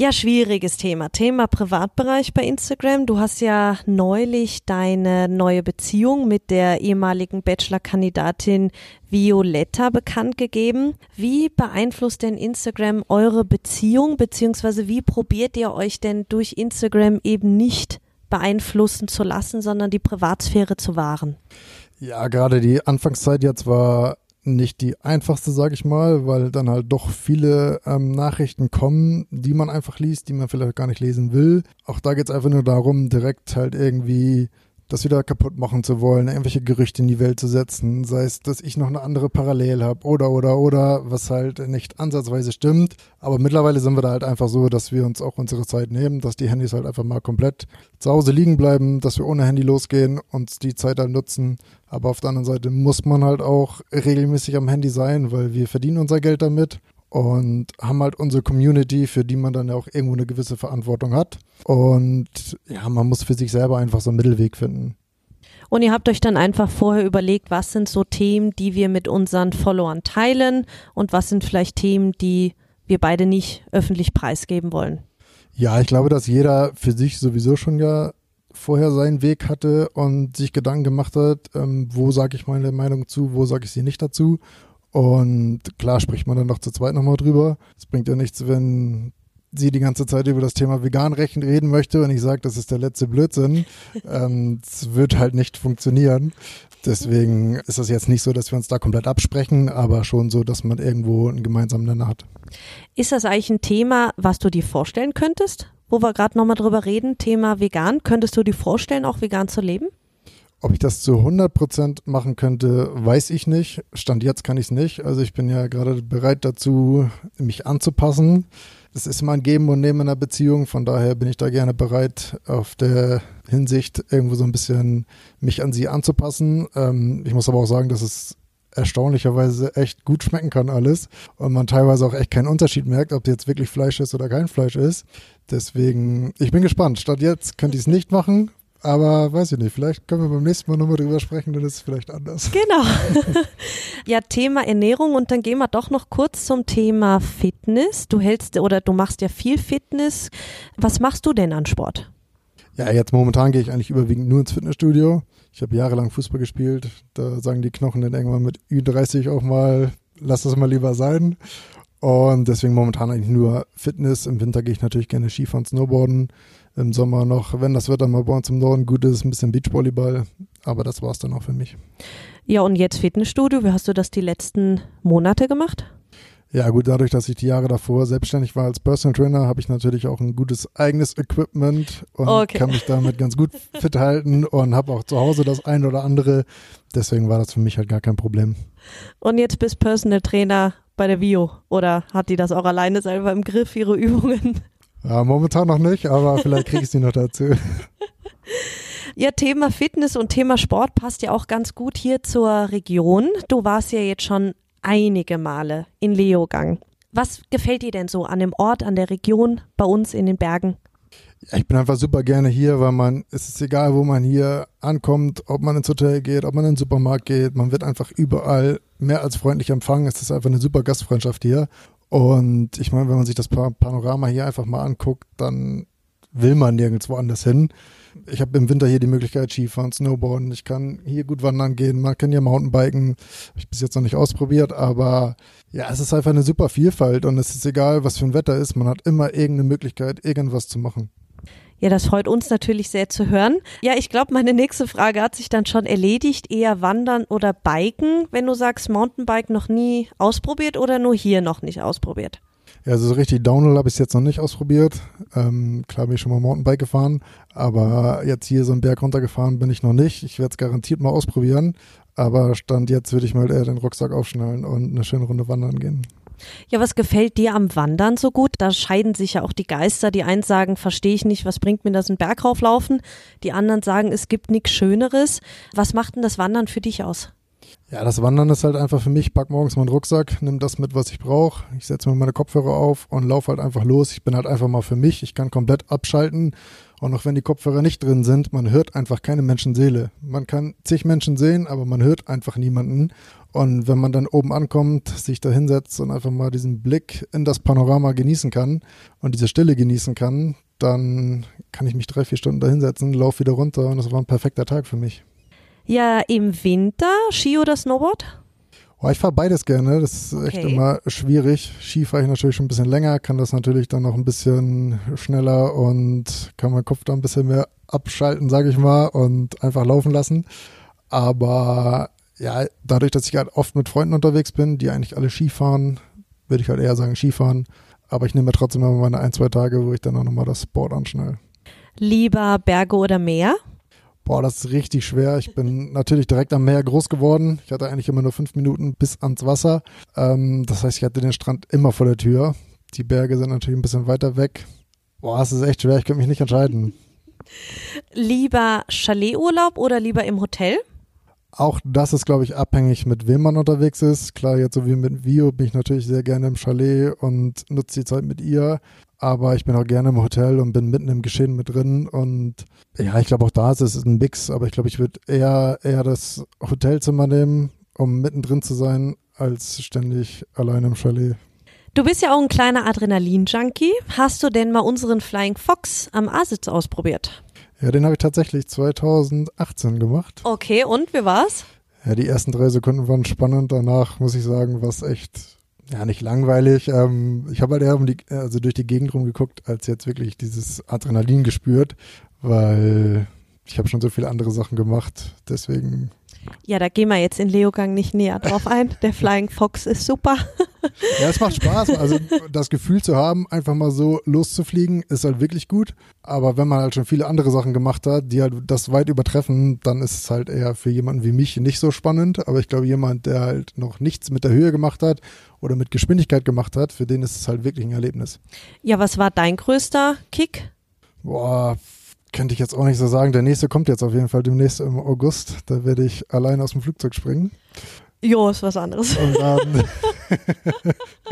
Ja, schwieriges Thema. Thema Privatbereich bei Instagram. Du hast ja neulich deine neue Beziehung mit der ehemaligen Bachelor-Kandidatin Violetta bekannt gegeben. Wie beeinflusst denn Instagram eure Beziehung, beziehungsweise wie probiert ihr euch denn durch Instagram eben nicht beeinflussen zu lassen, sondern die Privatsphäre zu wahren? Ja, gerade die Anfangszeit jetzt war nicht die einfachste, sage ich mal, weil dann halt doch viele ähm, Nachrichten kommen, die man einfach liest, die man vielleicht gar nicht lesen will. Auch da geht es einfach nur darum, direkt halt irgendwie das wieder kaputt machen zu wollen, irgendwelche Gerüchte in die Welt zu setzen, sei es, dass ich noch eine andere Parallel habe oder oder oder, was halt nicht ansatzweise stimmt. Aber mittlerweile sind wir da halt einfach so, dass wir uns auch unsere Zeit nehmen, dass die Handys halt einfach mal komplett zu Hause liegen bleiben, dass wir ohne Handy losgehen und die Zeit halt nutzen. Aber auf der anderen Seite muss man halt auch regelmäßig am Handy sein, weil wir verdienen unser Geld damit und haben halt unsere Community, für die man dann ja auch irgendwo eine gewisse Verantwortung hat. Und ja, man muss für sich selber einfach so einen Mittelweg finden. Und ihr habt euch dann einfach vorher überlegt, was sind so Themen, die wir mit unseren Followern teilen und was sind vielleicht Themen, die wir beide nicht öffentlich preisgeben wollen. Ja, ich glaube, dass jeder für sich sowieso schon ja vorher seinen Weg hatte und sich Gedanken gemacht hat, ähm, wo sage ich meine Meinung zu, wo sage ich sie nicht dazu. Und klar spricht man dann noch zu zweit nochmal drüber. Es bringt ja nichts, wenn sie die ganze Zeit über das Thema Veganrecht reden möchte und ich sage, das ist der letzte Blödsinn. *laughs* ähm, es wird halt nicht funktionieren. Deswegen ist es jetzt nicht so, dass wir uns da komplett absprechen, aber schon so, dass man irgendwo einen gemeinsamen Nenner hat. Ist das eigentlich ein Thema, was du dir vorstellen könntest? Wo wir gerade nochmal drüber reden, Thema vegan. Könntest du dir vorstellen, auch vegan zu leben? Ob ich das zu 100 Prozent machen könnte, weiß ich nicht. Stand jetzt kann ich es nicht. Also ich bin ja gerade bereit dazu, mich anzupassen. Es ist immer ein Geben und Nehmen in einer Beziehung. Von daher bin ich da gerne bereit, auf der Hinsicht irgendwo so ein bisschen mich an sie anzupassen. Ähm, ich muss aber auch sagen, dass es erstaunlicherweise echt gut schmecken kann alles und man teilweise auch echt keinen Unterschied merkt, ob jetzt wirklich Fleisch ist oder kein Fleisch ist. Deswegen, ich bin gespannt. Statt jetzt könnte ich es nicht machen, aber weiß ich nicht, vielleicht können wir beim nächsten Mal nochmal drüber sprechen, dann ist es vielleicht anders. Genau. *laughs* ja, Thema Ernährung und dann gehen wir doch noch kurz zum Thema Fitness. Du hältst oder du machst ja viel Fitness. Was machst du denn an Sport? Ja, jetzt momentan gehe ich eigentlich überwiegend nur ins Fitnessstudio. Ich habe jahrelang Fußball gespielt. Da sagen die Knochen dann irgendwann mit Ü30 auch mal, lass das mal lieber sein. Und deswegen momentan eigentlich nur Fitness. Im Winter gehe ich natürlich gerne Skifahren, Snowboarden im Sommer noch, wenn das Wetter mal bei uns im Norden gut ist, ein bisschen Beachvolleyball. Aber das war es dann auch für mich. Ja, und jetzt Fitnessstudio. Wie hast du das die letzten Monate gemacht? Ja, gut, dadurch, dass ich die Jahre davor selbstständig war als Personal Trainer, habe ich natürlich auch ein gutes eigenes Equipment und okay. kann mich damit ganz gut *laughs* fit halten und habe auch zu Hause das ein oder andere. Deswegen war das für mich halt gar kein Problem. Und jetzt bist Personal Trainer bei der Vio oder hat die das auch alleine selber im Griff, ihre *laughs* Übungen? Ja, momentan noch nicht, aber vielleicht kriege ich sie *laughs* noch dazu. Ja, Thema Fitness und Thema Sport passt ja auch ganz gut hier zur Region. Du warst ja jetzt schon einige Male in Leogang. Was gefällt dir denn so an dem Ort, an der Region, bei uns in den Bergen? Ich bin einfach super gerne hier, weil man, es ist egal, wo man hier ankommt, ob man ins Hotel geht, ob man in den Supermarkt geht, man wird einfach überall mehr als freundlich empfangen. Es ist einfach eine super Gastfreundschaft hier. Und ich meine, wenn man sich das Panorama hier einfach mal anguckt, dann will man nirgendwo anders hin. Ich habe im Winter hier die Möglichkeit, Skifahren, Snowboarden. Ich kann hier gut wandern gehen. Man kann hier Mountainbiken. Habe ich bis jetzt noch nicht ausprobiert, aber ja, es ist einfach eine super Vielfalt und es ist egal, was für ein Wetter ist. Man hat immer irgendeine Möglichkeit, irgendwas zu machen. Ja, das freut uns natürlich sehr zu hören. Ja, ich glaube, meine nächste Frage hat sich dann schon erledigt. Eher wandern oder biken, wenn du sagst, Mountainbike noch nie ausprobiert oder nur hier noch nicht ausprobiert? Ja, also so richtig Downhill habe ich es jetzt noch nicht ausprobiert. Ähm, klar bin ich schon mal Mountainbike gefahren, aber jetzt hier so einen Berg runtergefahren bin ich noch nicht. Ich werde es garantiert mal ausprobieren, aber Stand jetzt würde ich mal eher den Rucksack aufschnallen und eine schöne Runde wandern gehen. Ja, was gefällt dir am Wandern so gut? Da scheiden sich ja auch die Geister. Die einen sagen, verstehe ich nicht, was bringt mir das, einen Berg rauflaufen? Die anderen sagen, es gibt nichts Schöneres. Was macht denn das Wandern für dich aus? Ja, das Wandern ist halt einfach für mich. Ich pack morgens meinen Rucksack, nimm das mit, was ich brauche. Ich setze mir meine Kopfhörer auf und laufe halt einfach los. Ich bin halt einfach mal für mich. Ich kann komplett abschalten. Und auch wenn die Kopfhörer nicht drin sind, man hört einfach keine Menschenseele. Man kann zig Menschen sehen, aber man hört einfach niemanden. Und wenn man dann oben ankommt, sich da hinsetzt und einfach mal diesen Blick in das Panorama genießen kann und diese Stille genießen kann, dann kann ich mich drei, vier Stunden da hinsetzen, laufe wieder runter und das war ein perfekter Tag für mich. Ja, im Winter Ski oder Snowboard? Oh, ich fahre beides gerne. Das ist okay. echt immer schwierig. Ski fahre ich natürlich schon ein bisschen länger, kann das natürlich dann noch ein bisschen schneller und kann meinen Kopf da ein bisschen mehr abschalten, sage ich mal, und einfach laufen lassen. Aber ja, dadurch, dass ich halt oft mit Freunden unterwegs bin, die eigentlich alle Skifahren, würde ich halt eher sagen Skifahren. Aber ich nehme mir trotzdem immer meine ein, zwei Tage, wo ich dann auch nochmal das Sport anschnall. Lieber Berge oder Meer? Boah, das ist richtig schwer. Ich bin *laughs* natürlich direkt am Meer groß geworden. Ich hatte eigentlich immer nur fünf Minuten bis ans Wasser. Ähm, das heißt, ich hatte den Strand immer vor der Tür. Die Berge sind natürlich ein bisschen weiter weg. Boah, es ist echt schwer. Ich könnte mich nicht entscheiden. *laughs* Lieber Chalet-Urlaub oder lieber im Hotel? Auch das ist, glaube ich, abhängig, mit wem man unterwegs ist. Klar, jetzt so wie mit Vio bin ich natürlich sehr gerne im Chalet und nutze die Zeit mit ihr. Aber ich bin auch gerne im Hotel und bin mitten im Geschehen mit drin. Und ja, ich glaube auch da ist es ein Mix. Aber ich glaube, ich würde eher, eher das Hotelzimmer nehmen, um mittendrin zu sein, als ständig allein im Chalet. Du bist ja auch ein kleiner Adrenalin-Junkie. Hast du denn mal unseren Flying Fox am A-Sitz ausprobiert? Ja, den habe ich tatsächlich 2018 gemacht. Okay, und wie war's? Ja, die ersten drei Sekunden waren spannend. Danach muss ich sagen, war es echt, ja, nicht langweilig. Ähm, ich habe halt eher um die, also durch die Gegend rumgeguckt, als jetzt wirklich dieses Adrenalin gespürt, weil ich habe schon so viele andere Sachen gemacht. Deswegen ja, da gehen wir jetzt in Leogang nicht näher drauf ein. Der Flying Fox ist super. Ja, es macht Spaß. Also das Gefühl zu haben, einfach mal so loszufliegen, ist halt wirklich gut. Aber wenn man halt schon viele andere Sachen gemacht hat, die halt das weit übertreffen, dann ist es halt eher für jemanden wie mich nicht so spannend. Aber ich glaube, jemand, der halt noch nichts mit der Höhe gemacht hat oder mit Geschwindigkeit gemacht hat, für den ist es halt wirklich ein Erlebnis. Ja, was war dein größter Kick? Boah, könnte ich jetzt auch nicht so sagen. Der nächste kommt jetzt auf jeden Fall demnächst im August. Da werde ich allein aus dem Flugzeug springen. Jo, ist was anderes. Und dann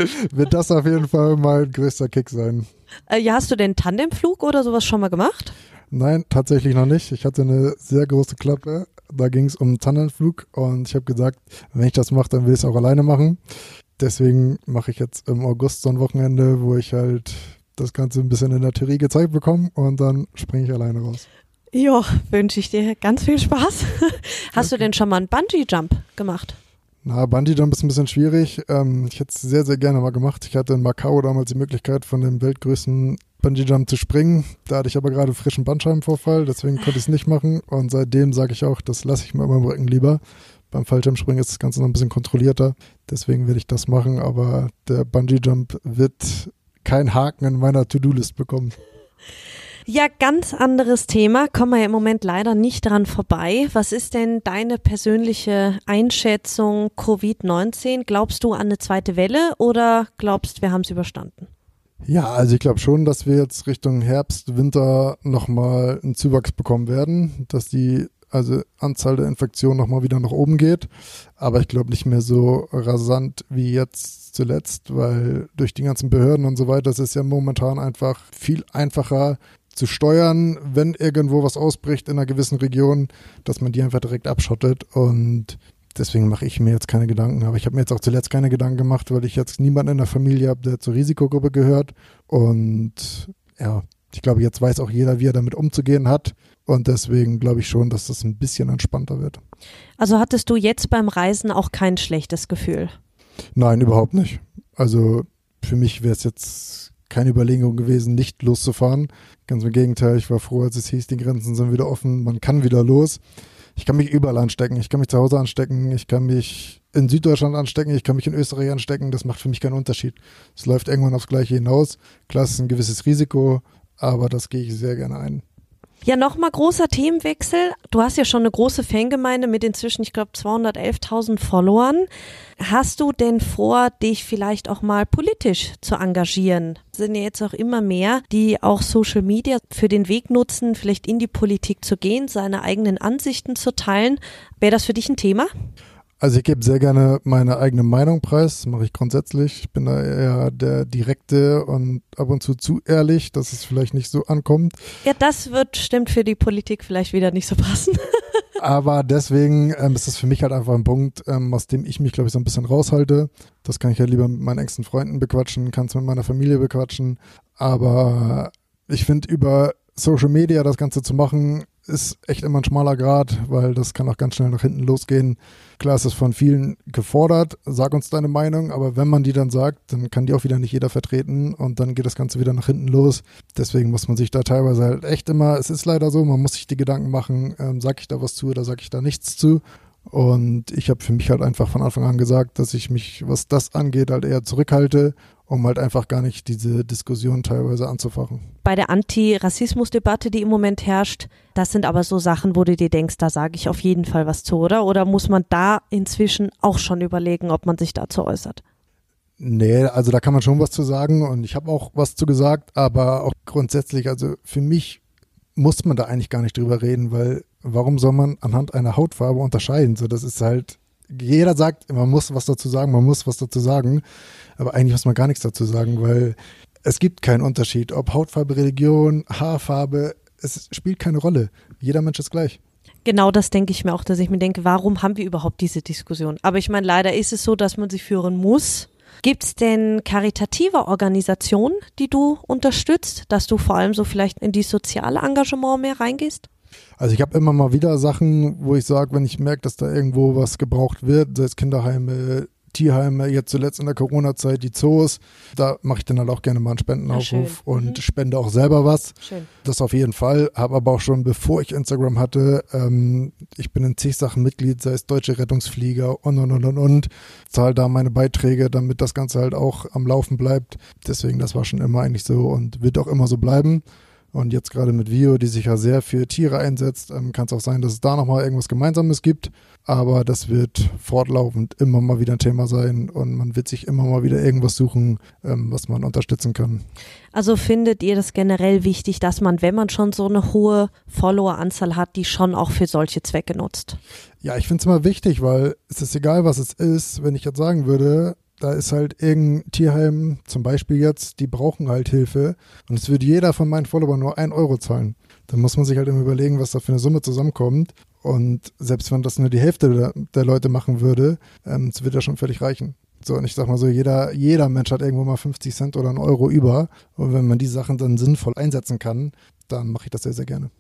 *laughs* wird das auf jeden Fall mein größter Kick sein. Äh, ja, hast du den Tandemflug oder sowas schon mal gemacht? Nein, tatsächlich noch nicht. Ich hatte eine sehr große Klappe. Da ging es um Tandemflug und ich habe gesagt, wenn ich das mache, dann will ich es auch alleine machen. Deswegen mache ich jetzt im August so ein Wochenende, wo ich halt das Ganze ein bisschen in der Theorie gezeigt bekommen und dann springe ich alleine raus. Ja, wünsche ich dir ganz viel Spaß. *laughs* Hast du denn schon mal einen Bungee-Jump gemacht? Na, Bungee-Jump ist ein bisschen schwierig. Ähm, ich hätte es sehr, sehr gerne mal gemacht. Ich hatte in Macau damals die Möglichkeit, von dem weltgrößten Bungee-Jump zu springen. Da hatte ich aber gerade frischen Bandscheibenvorfall, deswegen konnte ich es nicht machen. Und seitdem sage ich auch, das lasse ich mir immer im Rücken lieber. Beim Fallschirmspringen ist das Ganze noch ein bisschen kontrollierter. Deswegen werde ich das machen. Aber der Bungee-Jump wird keinen Haken in meiner To-Do-List bekommen. Ja, ganz anderes Thema. Kommen wir ja im Moment leider nicht dran vorbei. Was ist denn deine persönliche Einschätzung Covid-19? Glaubst du an eine zweite Welle oder glaubst, wir haben es überstanden? Ja, also ich glaube schon, dass wir jetzt Richtung Herbst, Winter nochmal einen Zuwachs bekommen werden, dass die also Anzahl der Infektionen nochmal wieder nach oben geht. Aber ich glaube nicht mehr so rasant wie jetzt zuletzt, weil durch die ganzen Behörden und so weiter, es ist ja momentan einfach viel einfacher zu steuern, wenn irgendwo was ausbricht in einer gewissen Region, dass man die einfach direkt abschottet und deswegen mache ich mir jetzt keine Gedanken. Aber ich habe mir jetzt auch zuletzt keine Gedanken gemacht, weil ich jetzt niemanden in der Familie habe, der zur Risikogruppe gehört. Und ja, ich glaube, jetzt weiß auch jeder, wie er damit umzugehen hat. Und deswegen glaube ich schon, dass das ein bisschen entspannter wird. Also hattest du jetzt beim Reisen auch kein schlechtes Gefühl? Nein, überhaupt nicht. Also für mich wäre es jetzt keine Überlegung gewesen, nicht loszufahren. Ganz im Gegenteil, ich war froh, als es hieß, die Grenzen sind wieder offen, man kann wieder los. Ich kann mich überall anstecken. Ich kann mich zu Hause anstecken, ich kann mich in Süddeutschland anstecken, ich kann mich in Österreich anstecken. Das macht für mich keinen Unterschied. Es läuft irgendwann aufs Gleiche hinaus. Klar, es ist ein gewisses Risiko, aber das gehe ich sehr gerne ein. Ja, nochmal großer Themenwechsel. Du hast ja schon eine große Fangemeinde mit inzwischen, ich glaube, 211.000 Followern. Hast du denn vor, dich vielleicht auch mal politisch zu engagieren? Es sind ja jetzt auch immer mehr, die auch Social Media für den Weg nutzen, vielleicht in die Politik zu gehen, seine eigenen Ansichten zu teilen. Wäre das für dich ein Thema? Also ich gebe sehr gerne meine eigene Meinung preis, das mache ich grundsätzlich. Ich bin da eher der Direkte und ab und zu zu ehrlich, dass es vielleicht nicht so ankommt. Ja, das wird stimmt für die Politik vielleicht wieder nicht so passen. *laughs* Aber deswegen ähm, ist das für mich halt einfach ein Punkt, ähm, aus dem ich mich, glaube ich, so ein bisschen raushalte. Das kann ich ja lieber mit meinen engsten Freunden bequatschen, kann es mit meiner Familie bequatschen. Aber ich finde, über Social Media das Ganze zu machen, ist echt immer ein schmaler Grad, weil das kann auch ganz schnell nach hinten losgehen. Klar ist es von vielen gefordert, sag uns deine Meinung, aber wenn man die dann sagt, dann kann die auch wieder nicht jeder vertreten und dann geht das Ganze wieder nach hinten los. Deswegen muss man sich da teilweise halt echt immer, es ist leider so, man muss sich die Gedanken machen, ähm, sag ich da was zu oder sag ich da nichts zu. Und ich habe für mich halt einfach von Anfang an gesagt, dass ich mich, was das angeht, halt eher zurückhalte um halt einfach gar nicht diese Diskussion teilweise anzufachen. Bei der Anti-Rassismus-Debatte, die im Moment herrscht, das sind aber so Sachen, wo du dir denkst, da sage ich auf jeden Fall was zu, oder? Oder muss man da inzwischen auch schon überlegen, ob man sich dazu äußert? Nee, also da kann man schon was zu sagen und ich habe auch was zu gesagt, aber auch grundsätzlich, also für mich muss man da eigentlich gar nicht drüber reden, weil warum soll man anhand einer Hautfarbe unterscheiden? So, das ist halt, jeder sagt, man muss was dazu sagen, man muss was dazu sagen, aber eigentlich muss man gar nichts dazu sagen, weil es gibt keinen Unterschied, ob Hautfarbe, Religion, Haarfarbe, es spielt keine Rolle. Jeder Mensch ist gleich. Genau das denke ich mir auch, dass ich mir denke, warum haben wir überhaupt diese Diskussion? Aber ich meine, leider ist es so, dass man sie führen muss. Gibt es denn karitative Organisationen, die du unterstützt, dass du vor allem so vielleicht in die soziale Engagement mehr reingehst? Also ich habe immer mal wieder Sachen, wo ich sage, wenn ich merke, dass da irgendwo was gebraucht wird, sei es Kinderheime, Tierheime, jetzt zuletzt in der Corona-Zeit die Zoos. Da mache ich dann halt auch gerne mal einen Spendenaufruf ja, und mhm. spende auch selber was. Schön. Das auf jeden Fall. Habe aber auch schon, bevor ich Instagram hatte, ähm, ich bin in zig Sachen Mitglied, sei es Deutsche Rettungsflieger und und und und und. Zahle da meine Beiträge, damit das Ganze halt auch am Laufen bleibt. Deswegen, das war schon immer eigentlich so und wird auch immer so bleiben. Und jetzt gerade mit Vio, die sich ja sehr für Tiere einsetzt, ähm, kann es auch sein, dass es da nochmal irgendwas Gemeinsames gibt. Aber das wird fortlaufend immer mal wieder ein Thema sein und man wird sich immer mal wieder irgendwas suchen, ähm, was man unterstützen kann. Also findet ihr das generell wichtig, dass man, wenn man schon so eine hohe Followeranzahl hat, die schon auch für solche Zwecke nutzt? Ja, ich finde es immer wichtig, weil es ist egal, was es ist. Wenn ich jetzt sagen würde, da ist halt irgendein Tierheim, zum Beispiel jetzt, die brauchen halt Hilfe und es würde jeder von meinen Followern nur ein Euro zahlen. Dann muss man sich halt immer überlegen, was da für eine Summe zusammenkommt. Und selbst wenn das nur die Hälfte der, der Leute machen würde, ähm, das wird ja schon völlig reichen. So, und ich sag mal so, jeder, jeder Mensch hat irgendwo mal 50 Cent oder einen Euro über. Und wenn man die Sachen dann sinnvoll einsetzen kann, dann mache ich das sehr, sehr gerne.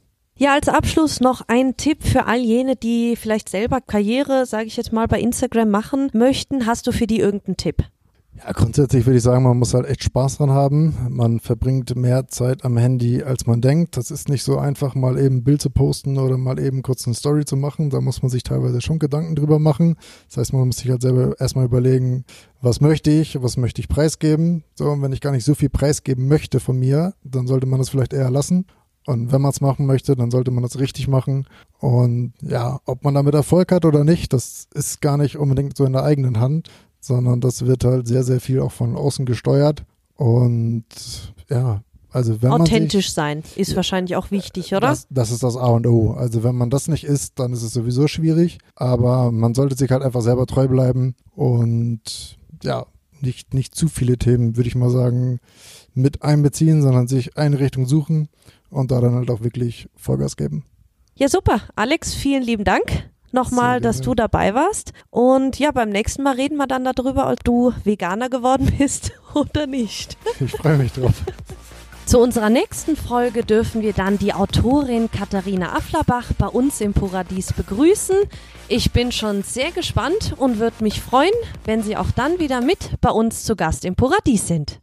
Ja, als Abschluss noch ein Tipp für all jene, die vielleicht selber Karriere, sage ich jetzt mal, bei Instagram machen möchten. Hast du für die irgendeinen Tipp? Ja, grundsätzlich würde ich sagen, man muss halt echt Spaß dran haben. Man verbringt mehr Zeit am Handy, als man denkt. Das ist nicht so einfach, mal eben ein Bild zu posten oder mal eben kurz eine Story zu machen. Da muss man sich teilweise schon Gedanken drüber machen. Das heißt, man muss sich halt selber erstmal überlegen, was möchte ich, was möchte ich preisgeben. So, und wenn ich gar nicht so viel preisgeben möchte von mir, dann sollte man das vielleicht eher lassen. Und wenn man es machen möchte, dann sollte man das richtig machen. Und ja, ob man damit Erfolg hat oder nicht, das ist gar nicht unbedingt so in der eigenen Hand, sondern das wird halt sehr, sehr viel auch von außen gesteuert. Und ja, also wenn Authentisch sich, sein ist wahrscheinlich auch wichtig, oder? Das, das, ist das A und O. Also wenn man das nicht ist, dann ist es sowieso schwierig. Aber man sollte sich halt einfach selber treu bleiben und ja, nicht, nicht zu viele Themen, würde ich mal sagen, mit einbeziehen, sondern sich eine Richtung suchen und da dann halt auch wirklich Vollgas geben. Ja, super. Alex, vielen lieben Dank nochmal, dass du dabei warst. Und ja, beim nächsten Mal reden wir dann darüber, ob du Veganer geworden *laughs* bist oder nicht. Ich freue mich drauf. Zu unserer nächsten Folge dürfen wir dann die Autorin Katharina Afflerbach bei uns im Paradies begrüßen. Ich bin schon sehr gespannt und würde mich freuen, wenn Sie auch dann wieder mit bei uns zu Gast im Paradies sind.